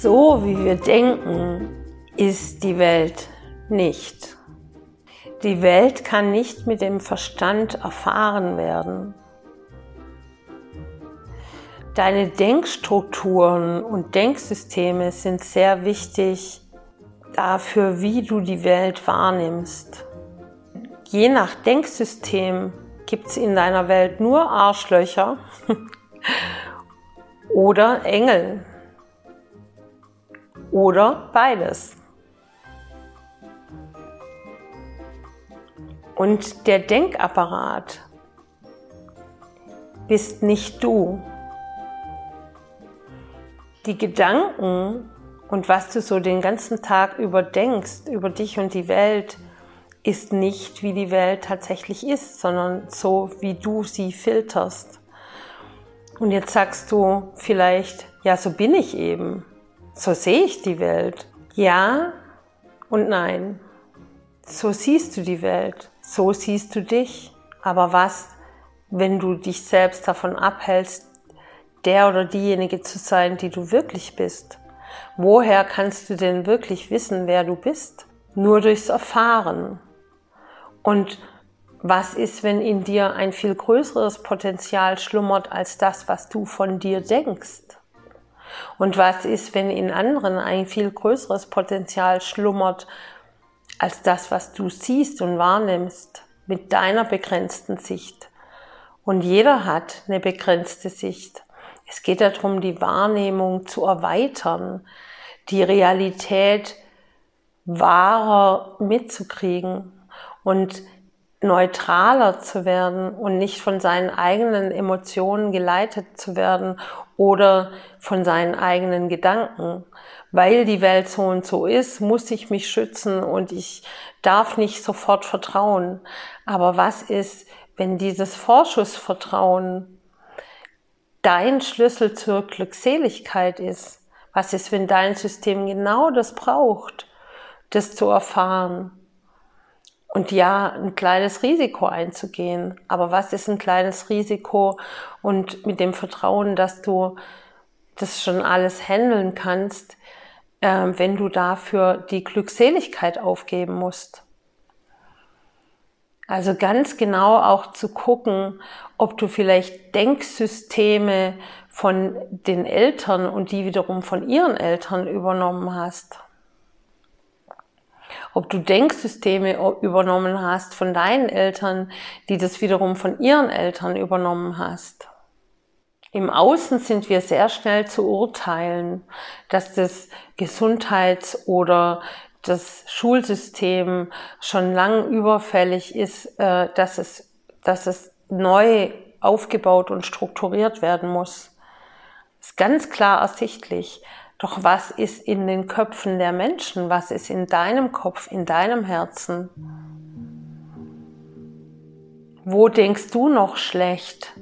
So wie wir denken, ist die Welt nicht. Die Welt kann nicht mit dem Verstand erfahren werden. Deine Denkstrukturen und Denksysteme sind sehr wichtig dafür, wie du die Welt wahrnimmst. Je nach Denksystem gibt es in deiner Welt nur Arschlöcher oder Engel oder beides. Und der Denkapparat bist nicht du. Die Gedanken und was du so den ganzen Tag über denkst, über dich und die Welt, ist nicht, wie die Welt tatsächlich ist, sondern so, wie du sie filterst. Und jetzt sagst du vielleicht, ja, so bin ich eben. So sehe ich die Welt. Ja und nein. So siehst du die Welt so siehst du dich. Aber was, wenn du dich selbst davon abhältst, der oder diejenige zu sein, die du wirklich bist? Woher kannst du denn wirklich wissen, wer du bist? Nur durchs Erfahren. Und was ist, wenn in dir ein viel größeres Potenzial schlummert als das, was du von dir denkst? Und was ist, wenn in anderen ein viel größeres Potenzial schlummert als das, was du siehst und wahrnimmst mit deiner begrenzten Sicht. Und jeder hat eine begrenzte Sicht. Es geht darum, die Wahrnehmung zu erweitern, die Realität wahrer mitzukriegen und neutraler zu werden und nicht von seinen eigenen Emotionen geleitet zu werden oder von seinen eigenen Gedanken. Weil die Welt so und so ist, muss ich mich schützen und ich darf nicht sofort vertrauen. Aber was ist, wenn dieses Vorschussvertrauen dein Schlüssel zur Glückseligkeit ist? Was ist, wenn dein System genau das braucht, das zu erfahren? Und ja, ein kleines Risiko einzugehen. Aber was ist ein kleines Risiko? Und mit dem Vertrauen, dass du das schon alles handeln kannst, äh, wenn du dafür die Glückseligkeit aufgeben musst. Also ganz genau auch zu gucken, ob du vielleicht Denksysteme von den Eltern und die wiederum von ihren Eltern übernommen hast ob du Denksysteme übernommen hast von deinen Eltern, die das wiederum von ihren Eltern übernommen hast. Im Außen sind wir sehr schnell zu urteilen, dass das Gesundheits- oder das Schulsystem schon lang überfällig ist, äh, dass es, dass es neu aufgebaut und strukturiert werden muss. Ist ganz klar ersichtlich. Doch was ist in den Köpfen der Menschen? Was ist in deinem Kopf, in deinem Herzen? Wo denkst du noch schlecht?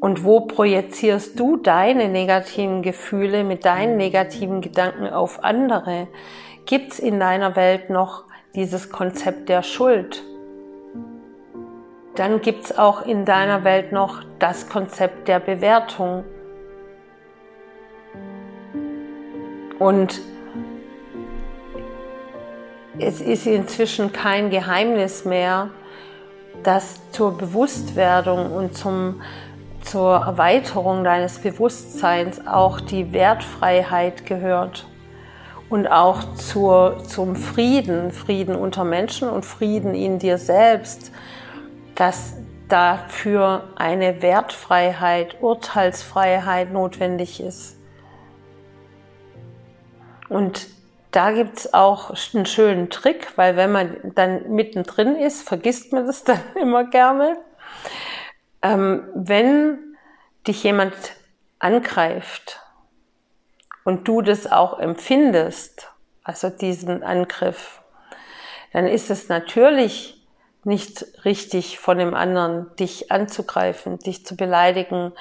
Und wo projizierst du deine negativen Gefühle mit deinen negativen Gedanken auf andere? Gibt es in deiner Welt noch dieses Konzept der Schuld? Dann gibt es auch in deiner Welt noch das Konzept der Bewertung. Und es ist inzwischen kein Geheimnis mehr, dass zur Bewusstwerdung und zum, zur Erweiterung deines Bewusstseins auch die Wertfreiheit gehört und auch zur, zum Frieden, Frieden unter Menschen und Frieden in dir selbst, dass dafür eine Wertfreiheit, Urteilsfreiheit notwendig ist. Und da gibt's auch einen schönen Trick, weil wenn man dann mittendrin ist, vergisst man das dann immer gerne. Ähm, wenn dich jemand angreift und du das auch empfindest, also diesen Angriff, dann ist es natürlich nicht richtig von dem anderen, dich anzugreifen, dich zu beleidigen,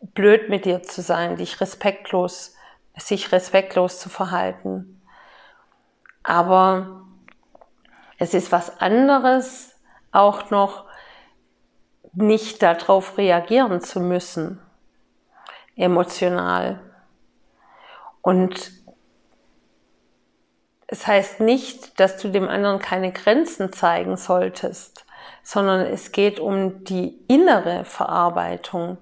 blöd mit dir zu sein, dich respektlos sich respektlos zu verhalten. Aber es ist was anderes, auch noch nicht darauf reagieren zu müssen, emotional. Und es heißt nicht, dass du dem anderen keine Grenzen zeigen solltest, sondern es geht um die innere Verarbeitung,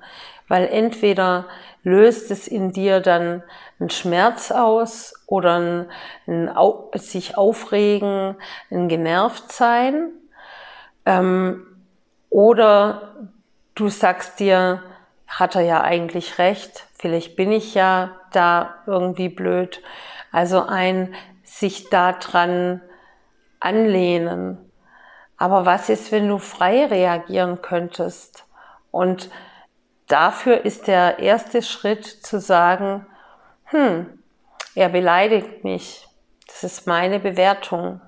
weil entweder löst es in dir dann einen Schmerz aus oder ein, ein sich aufregen, ein genervt sein, ähm, oder du sagst dir, hat er ja eigentlich recht, vielleicht bin ich ja da irgendwie blöd. Also ein sich daran anlehnen. Aber was ist, wenn du frei reagieren könntest? Und dafür ist der erste Schritt zu sagen, hm, er beleidigt mich. Das ist meine Bewertung.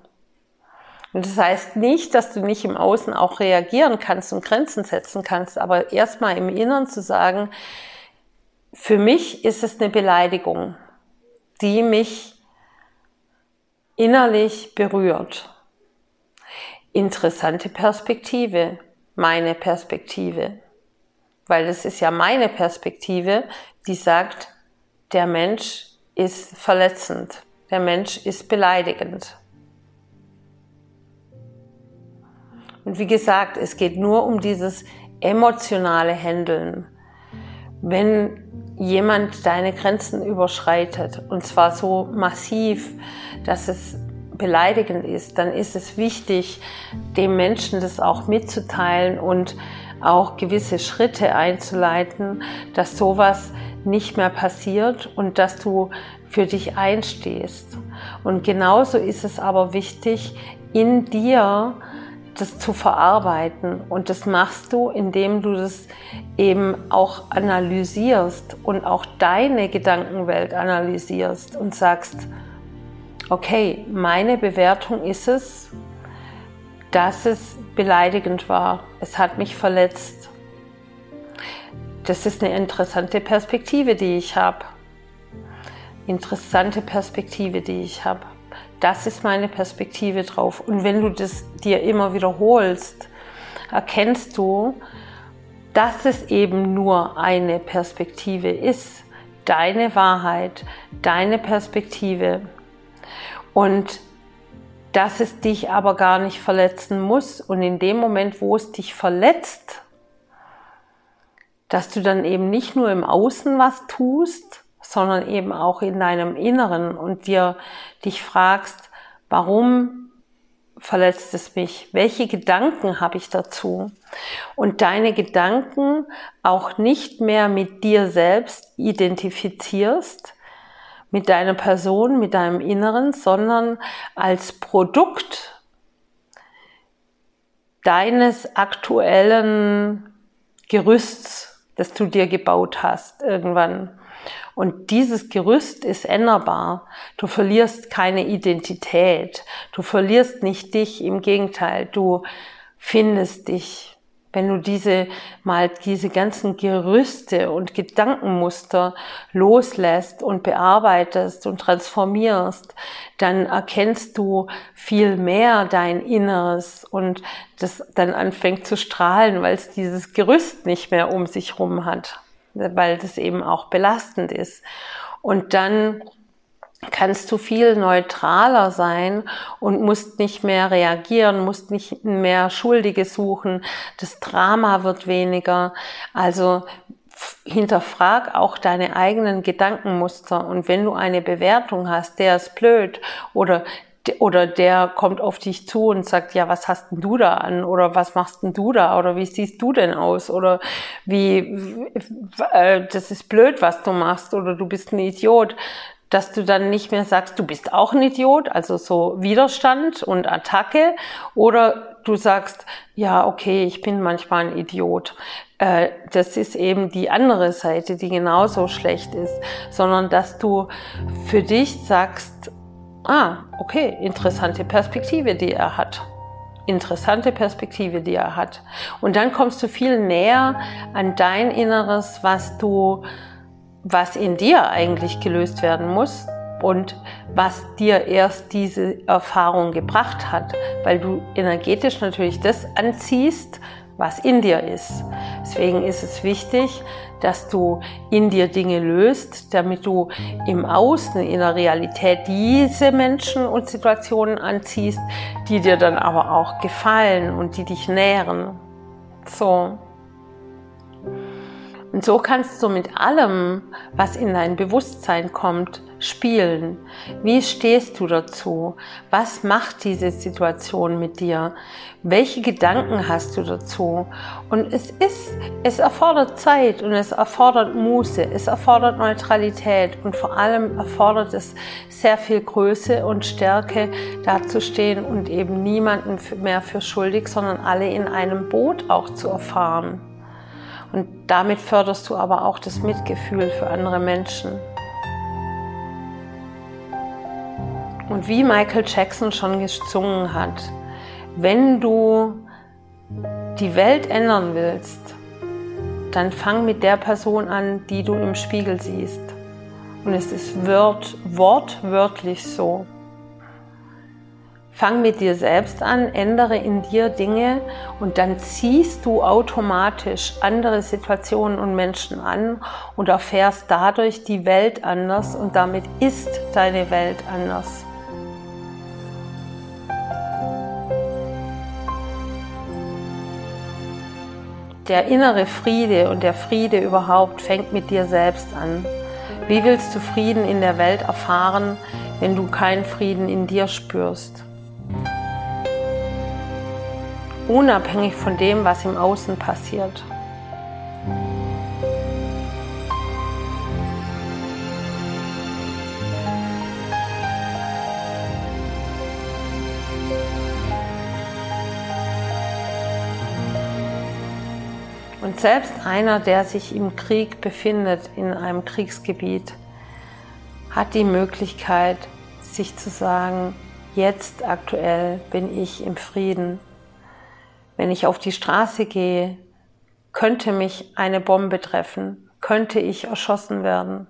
Und das heißt nicht, dass du nicht im Außen auch reagieren kannst und Grenzen setzen kannst, aber erstmal im Inneren zu sagen, für mich ist es eine Beleidigung, die mich innerlich berührt. Interessante Perspektive, meine Perspektive. Weil das ist ja meine Perspektive, die sagt, der Mensch ist verletzend, der Mensch ist beleidigend. Und wie gesagt, es geht nur um dieses emotionale Handeln. Wenn jemand deine Grenzen überschreitet und zwar so massiv, dass es beleidigend ist, dann ist es wichtig, dem Menschen das auch mitzuteilen und auch gewisse Schritte einzuleiten, dass sowas nicht mehr passiert und dass du für dich einstehst. Und genauso ist es aber wichtig, in dir das zu verarbeiten. Und das machst du, indem du das eben auch analysierst und auch deine Gedankenwelt analysierst und sagst, okay, meine Bewertung ist es, dass es beleidigend war. Es hat mich verletzt. Das ist eine interessante Perspektive, die ich habe. Interessante Perspektive, die ich habe. Das ist meine Perspektive drauf. Und wenn du das dir immer wiederholst, erkennst du, dass es eben nur eine Perspektive ist. Deine Wahrheit, deine Perspektive. Und dass es dich aber gar nicht verletzen muss. Und in dem Moment, wo es dich verletzt, dass du dann eben nicht nur im Außen was tust, sondern eben auch in deinem Inneren und dir dich fragst, warum verletzt es mich? Welche Gedanken habe ich dazu? Und deine Gedanken auch nicht mehr mit dir selbst identifizierst, mit deiner Person, mit deinem Inneren, sondern als Produkt deines aktuellen Gerüsts, das du dir gebaut hast irgendwann. Und dieses Gerüst ist änderbar. Du verlierst keine Identität. Du verlierst nicht dich. Im Gegenteil, du findest dich. Wenn du diese mal diese ganzen Gerüste und Gedankenmuster loslässt und bearbeitest und transformierst, dann erkennst du viel mehr dein Inneres und das dann anfängt zu strahlen, weil es dieses Gerüst nicht mehr um sich rum hat weil das eben auch belastend ist. Und dann kannst du viel neutraler sein und musst nicht mehr reagieren, musst nicht mehr Schuldige suchen, das Drama wird weniger. Also hinterfrag auch deine eigenen Gedankenmuster und wenn du eine Bewertung hast, der ist blöd oder oder der kommt auf dich zu und sagt, ja, was hast denn du da an? Oder was machst denn du da? Oder wie siehst du denn aus? Oder wie, äh, das ist blöd, was du machst. Oder du bist ein Idiot. Dass du dann nicht mehr sagst, du bist auch ein Idiot, also so Widerstand und Attacke. Oder du sagst, ja, okay, ich bin manchmal ein Idiot. Äh, das ist eben die andere Seite, die genauso schlecht ist. Sondern dass du für dich sagst, ah, okay, interessante Perspektive, die er hat. Interessante Perspektive, die er hat. Und dann kommst du viel näher an dein Inneres, was du, was in dir eigentlich gelöst werden muss, und was dir erst diese Erfahrung gebracht hat, weil du energetisch natürlich das anziehst, was in dir ist. Deswegen ist es wichtig, dass du in dir Dinge löst, damit du im Außen, in der Realität diese Menschen und Situationen anziehst, die dir dann aber auch gefallen und die dich nähren. So. Und so kannst du mit allem, was in dein Bewusstsein kommt, spielen. Wie stehst du dazu? Was macht diese Situation mit dir? Welche Gedanken hast du dazu? Und es ist, es erfordert Zeit und es erfordert Muße, es erfordert Neutralität und vor allem erfordert es sehr viel Größe und Stärke, dazustehen und eben niemanden mehr für schuldig, sondern alle in einem Boot auch zu erfahren. Und damit förderst du aber auch das Mitgefühl für andere Menschen. Und wie Michael Jackson schon gesungen hat, wenn du die Welt ändern willst, dann fang mit der Person an, die du im Spiegel siehst. Und es ist wort, wortwörtlich so. Fang mit dir selbst an, ändere in dir Dinge und dann ziehst du automatisch andere Situationen und Menschen an und erfährst dadurch die Welt anders und damit ist deine Welt anders. Der innere Friede und der Friede überhaupt fängt mit dir selbst an. Wie willst du Frieden in der Welt erfahren, wenn du keinen Frieden in dir spürst? Unabhängig von dem, was im Außen passiert. Und selbst einer, der sich im Krieg befindet, in einem Kriegsgebiet, hat die Möglichkeit, sich zu sagen, jetzt aktuell bin ich im Frieden wenn ich auf die Straße gehe, könnte mich eine Bombe treffen, könnte ich erschossen werden.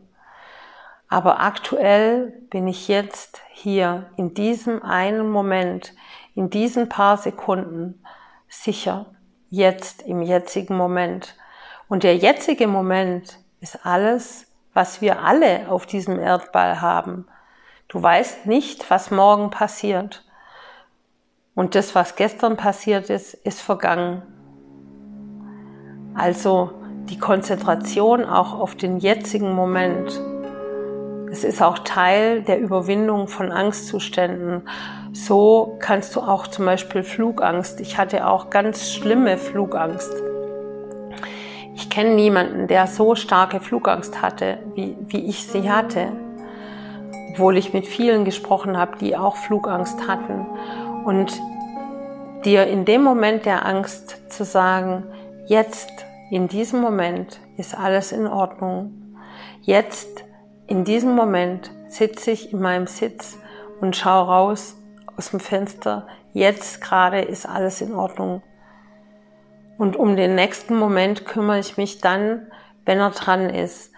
Aber aktuell bin ich jetzt hier in diesem einen Moment, in diesen paar Sekunden sicher, jetzt im jetzigen Moment. Und der jetzige Moment ist alles, was wir alle auf diesem Erdball haben. Du weißt nicht, was morgen passiert. Und das, was gestern passiert ist, ist vergangen. Also die Konzentration auch auf den jetzigen Moment. Es ist auch Teil der Überwindung von Angstzuständen. So kannst du auch zum Beispiel Flugangst. Ich hatte auch ganz schlimme Flugangst. Ich kenne niemanden, der so starke Flugangst hatte, wie, wie ich sie hatte. Obwohl ich mit vielen gesprochen habe, die auch Flugangst hatten und dir in dem Moment der Angst zu sagen, jetzt, in diesem Moment ist alles in Ordnung. Jetzt, in diesem Moment sitze ich in meinem Sitz und schaue raus aus dem Fenster. Jetzt gerade ist alles in Ordnung. Und um den nächsten Moment kümmere ich mich dann, wenn er dran ist.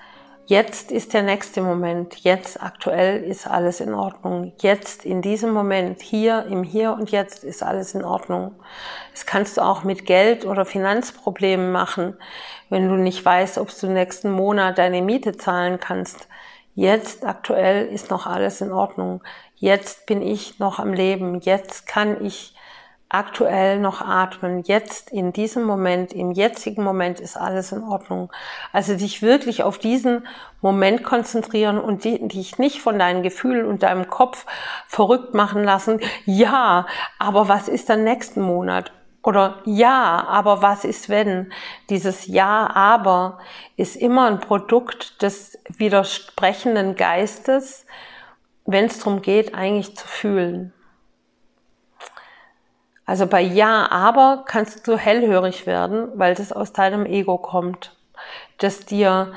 Jetzt ist der nächste Moment. Jetzt aktuell ist alles in Ordnung. Jetzt in diesem Moment, hier im Hier und Jetzt ist alles in Ordnung. Das kannst du auch mit Geld oder Finanzproblemen machen, wenn du nicht weißt, ob du nächsten Monat deine Miete zahlen kannst. Jetzt aktuell ist noch alles in Ordnung. Jetzt bin ich noch am Leben. Jetzt kann ich aktuell noch atmen. Jetzt, in diesem Moment, im jetzigen Moment ist alles in Ordnung. Also dich wirklich auf diesen Moment konzentrieren und dich nicht von deinen Gefühlen und deinem Kopf verrückt machen lassen. Ja, aber was ist dann nächsten Monat? Oder ja, aber was ist wenn? Dieses Ja, aber ist immer ein Produkt des widersprechenden Geistes, wenn es darum geht, eigentlich zu fühlen. Also bei Ja, aber kannst du hellhörig werden, weil das aus deinem Ego kommt, das dir,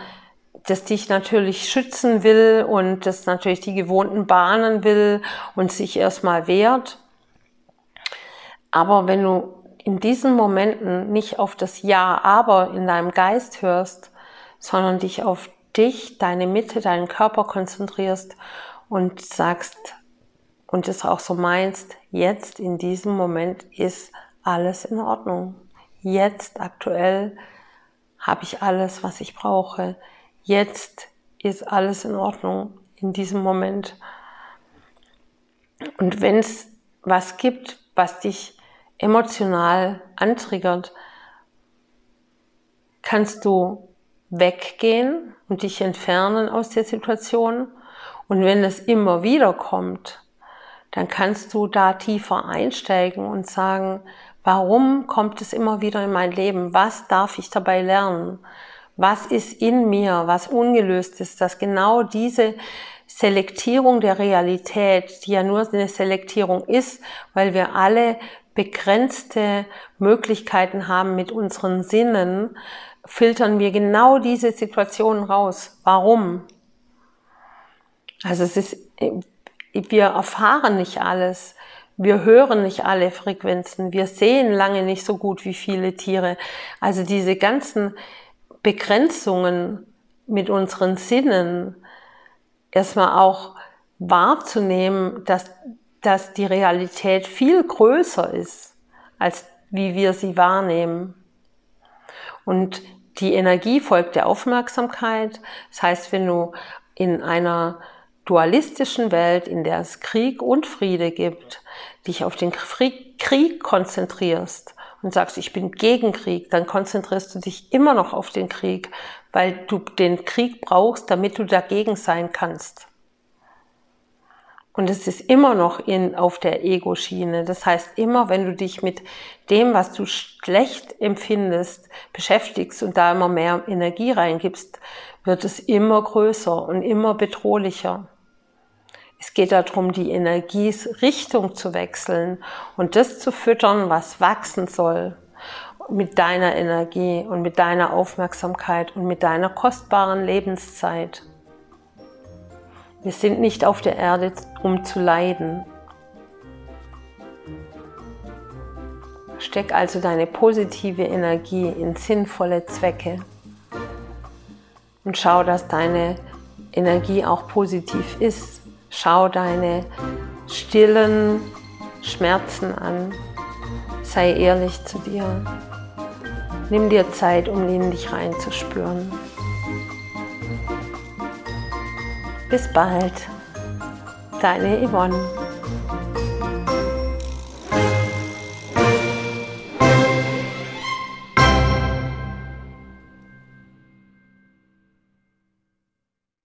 das dich natürlich schützen will und das natürlich die gewohnten Bahnen will und sich erstmal wehrt. Aber wenn du in diesen Momenten nicht auf das Ja, aber in deinem Geist hörst, sondern dich auf dich, deine Mitte, deinen Körper konzentrierst und sagst und es auch so meinst, jetzt in diesem Moment ist alles in Ordnung. Jetzt aktuell habe ich alles, was ich brauche. Jetzt ist alles in Ordnung in diesem Moment. Und wenn es was gibt, was dich emotional antriggert, kannst du weggehen und dich entfernen aus der Situation. Und wenn es immer wieder kommt, dann kannst du da tiefer einsteigen und sagen, warum kommt es immer wieder in mein Leben? Was darf ich dabei lernen? Was ist in mir, was ungelöst ist, dass genau diese Selektierung der Realität, die ja nur eine Selektierung ist, weil wir alle begrenzte Möglichkeiten haben mit unseren Sinnen, filtern wir genau diese Situationen raus. Warum? Also es ist, wir erfahren nicht alles. Wir hören nicht alle Frequenzen. Wir sehen lange nicht so gut wie viele Tiere. Also diese ganzen Begrenzungen mit unseren Sinnen, erstmal auch wahrzunehmen, dass, dass die Realität viel größer ist, als wie wir sie wahrnehmen. Und die Energie folgt der Aufmerksamkeit. Das heißt, wenn du in einer dualistischen Welt, in der es Krieg und Friede gibt, dich auf den Krieg konzentrierst und sagst, ich bin gegen Krieg, dann konzentrierst du dich immer noch auf den Krieg, weil du den Krieg brauchst, damit du dagegen sein kannst. Und es ist immer noch in, auf der Ego-Schiene. Das heißt, immer wenn du dich mit dem, was du schlecht empfindest, beschäftigst und da immer mehr Energie reingibst, wird es immer größer und immer bedrohlicher. Es geht darum, die Energierichtung zu wechseln und das zu füttern, was wachsen soll mit deiner Energie und mit deiner Aufmerksamkeit und mit deiner kostbaren Lebenszeit. Wir sind nicht auf der Erde, um zu leiden. Steck also deine positive Energie in sinnvolle Zwecke und schau, dass deine Energie auch positiv ist. Schau deine stillen Schmerzen an. Sei ehrlich zu dir. Nimm dir Zeit, um in dich reinzuspüren. Bis bald, deine Yvonne.